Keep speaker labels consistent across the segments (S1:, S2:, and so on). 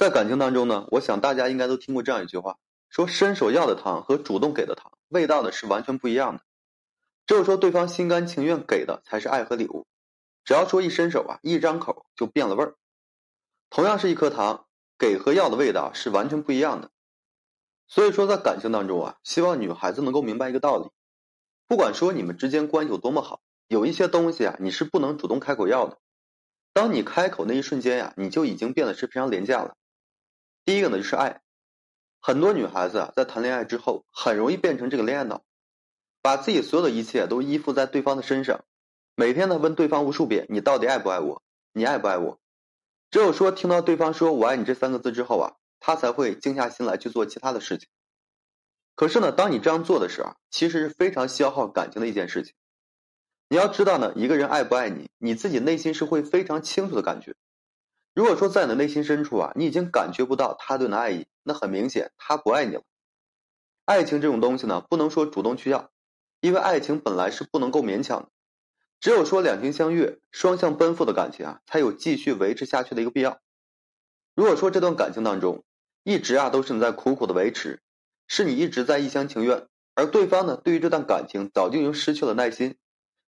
S1: 在感情当中呢，我想大家应该都听过这样一句话：说伸手要的糖和主动给的糖，味道呢是完全不一样的。只有说对方心甘情愿给的才是爱和礼物。只要说一伸手啊，一张口就变了味儿。同样是一颗糖，给和要的味道是完全不一样的。所以说，在感情当中啊，希望女孩子能够明白一个道理：不管说你们之间关系有多么好，有一些东西啊，你是不能主动开口要的。当你开口那一瞬间呀，你就已经变得是非常廉价了。第一个呢就是爱，很多女孩子啊在谈恋爱之后，很容易变成这个恋爱脑，把自己所有的一切都依附在对方的身上，每天呢问对方无数遍你到底爱不爱我，你爱不爱我？只有说听到对方说我爱你这三个字之后啊，他才会静下心来去做其他的事情。可是呢，当你这样做的时候，其实是非常消耗感情的一件事情。你要知道呢，一个人爱不爱你，你自己内心是会非常清楚的感觉。如果说在你的内心深处啊，你已经感觉不到他对你的爱意，那很明显他不爱你了。爱情这种东西呢，不能说主动去要，因为爱情本来是不能够勉强的。只有说两情相悦、双向奔赴的感情啊，才有继续维持下去的一个必要。如果说这段感情当中一直啊都是你在苦苦的维持，是你一直在一厢情愿，而对方呢对于这段感情早就已经失去了耐心，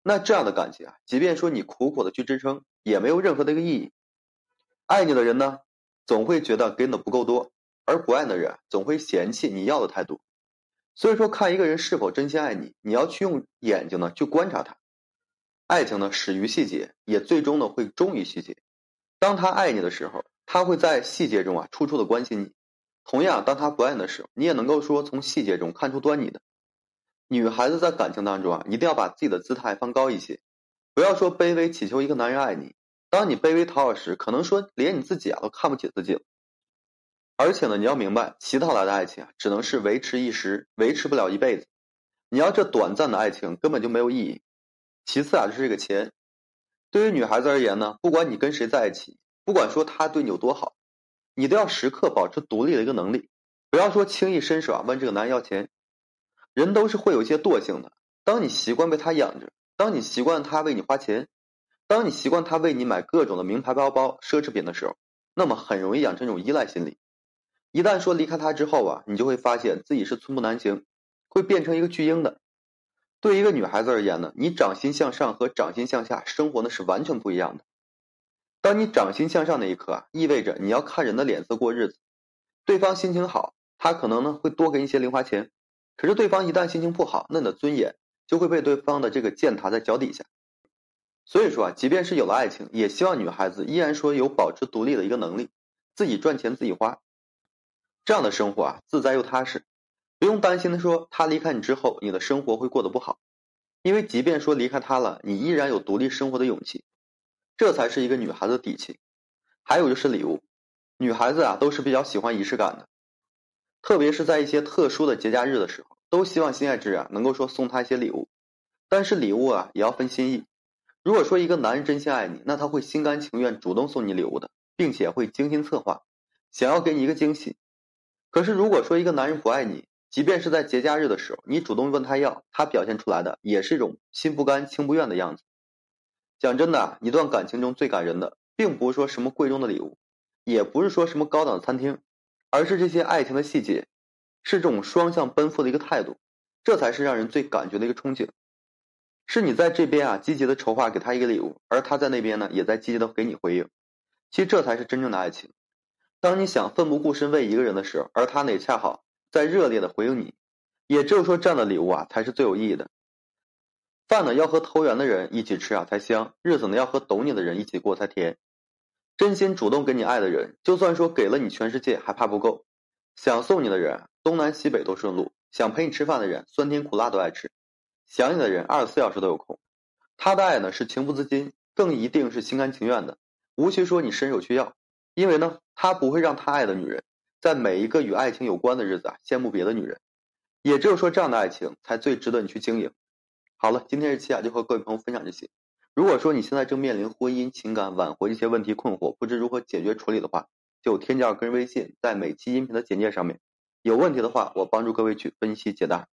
S1: 那这样的感情啊，即便说你苦苦的去支撑，也没有任何的一个意义。爱你的人呢，总会觉得给你的不够多；而不爱的人总会嫌弃你要的太多。所以说，看一个人是否真心爱你，你要去用眼睛呢去观察他。爱情呢始于细节，也最终呢会忠于细节。当他爱你的时候，他会在细节中啊处处的关心你。同样，当他不爱你的时候，你也能够说从细节中看出端倪的。女孩子在感情当中啊，一定要把自己的姿态放高一些，不要说卑微祈求一个男人爱你。当你卑微讨好时，可能说连你自己啊都看不起自己了。而且呢，你要明白，乞讨来的爱情啊，只能是维持一时，维持不了一辈子。你要这短暂的爱情根本就没有意义。其次啊，就是这个钱。对于女孩子而言呢，不管你跟谁在一起，不管说他对你有多好，你都要时刻保持独立的一个能力，不要说轻易伸手啊问这个男人要钱。人都是会有一些惰性的。当你习惯被他养着，当你习惯他为你花钱。当你习惯他为你买各种的名牌包包、奢侈品的时候，那么很容易养成一种依赖心理。一旦说离开他之后啊，你就会发现自己是寸步难行，会变成一个巨婴的。对一个女孩子而言呢，你掌心向上和掌心向下生活呢是完全不一样的。当你掌心向上那一刻啊，意味着你要看人的脸色过日子。对方心情好，他可能呢会多给你一些零花钱；可是对方一旦心情不好，那你的尊严就会被对方的这个践踏在脚底下。所以说啊，即便是有了爱情，也希望女孩子依然说有保持独立的一个能力，自己赚钱自己花，这样的生活啊自在又踏实，不用担心的说他离开你之后，你的生活会过得不好，因为即便说离开他了，你依然有独立生活的勇气，这才是一个女孩子的底气。还有就是礼物，女孩子啊都是比较喜欢仪式感的，特别是在一些特殊的节假日的时候，都希望心爱之人能够说送她一些礼物，但是礼物啊也要分心意。如果说一个男人真心爱你，那他会心甘情愿主动送你礼物的，并且会精心策划，想要给你一个惊喜。可是如果说一个男人不爱你，即便是在节假日的时候，你主动问他要，他表现出来的也是一种心不甘情不愿的样子。讲真的，一段感情中最感人的，并不是说什么贵重的礼物，也不是说什么高档的餐厅，而是这些爱情的细节，是这种双向奔赴的一个态度，这才是让人最感觉的一个憧憬。是你在这边啊积极的筹划给他一个礼物，而他在那边呢也在积极的给你回应。其实这才是真正的爱情。当你想奋不顾身为一个人的时候，而他呢也恰好在热烈的回应你，也只有说这样的礼物啊才是最有意义的。饭呢要和投缘的人一起吃啊才香，日子呢要和懂你的人一起过才甜。真心主动给你爱的人，就算说给了你全世界还怕不够。想送你的人，东南西北都顺路；想陪你吃饭的人，酸甜苦辣都爱吃。想你的人二十四小时都有空，他的爱呢是情不自禁，更一定是心甘情愿的，无需说你伸手去要，因为呢他不会让他爱的女人在每一个与爱情有关的日子啊羡慕别的女人，也只有说这样的爱情才最值得你去经营。好了，今天这期啊就和各位朋友分享这些。如果说你现在正面临婚姻、情感挽回一些问题困惑，不知如何解决处理的话，就添加个人微信，在每期音频的简介上面，有问题的话我帮助各位去分析解答。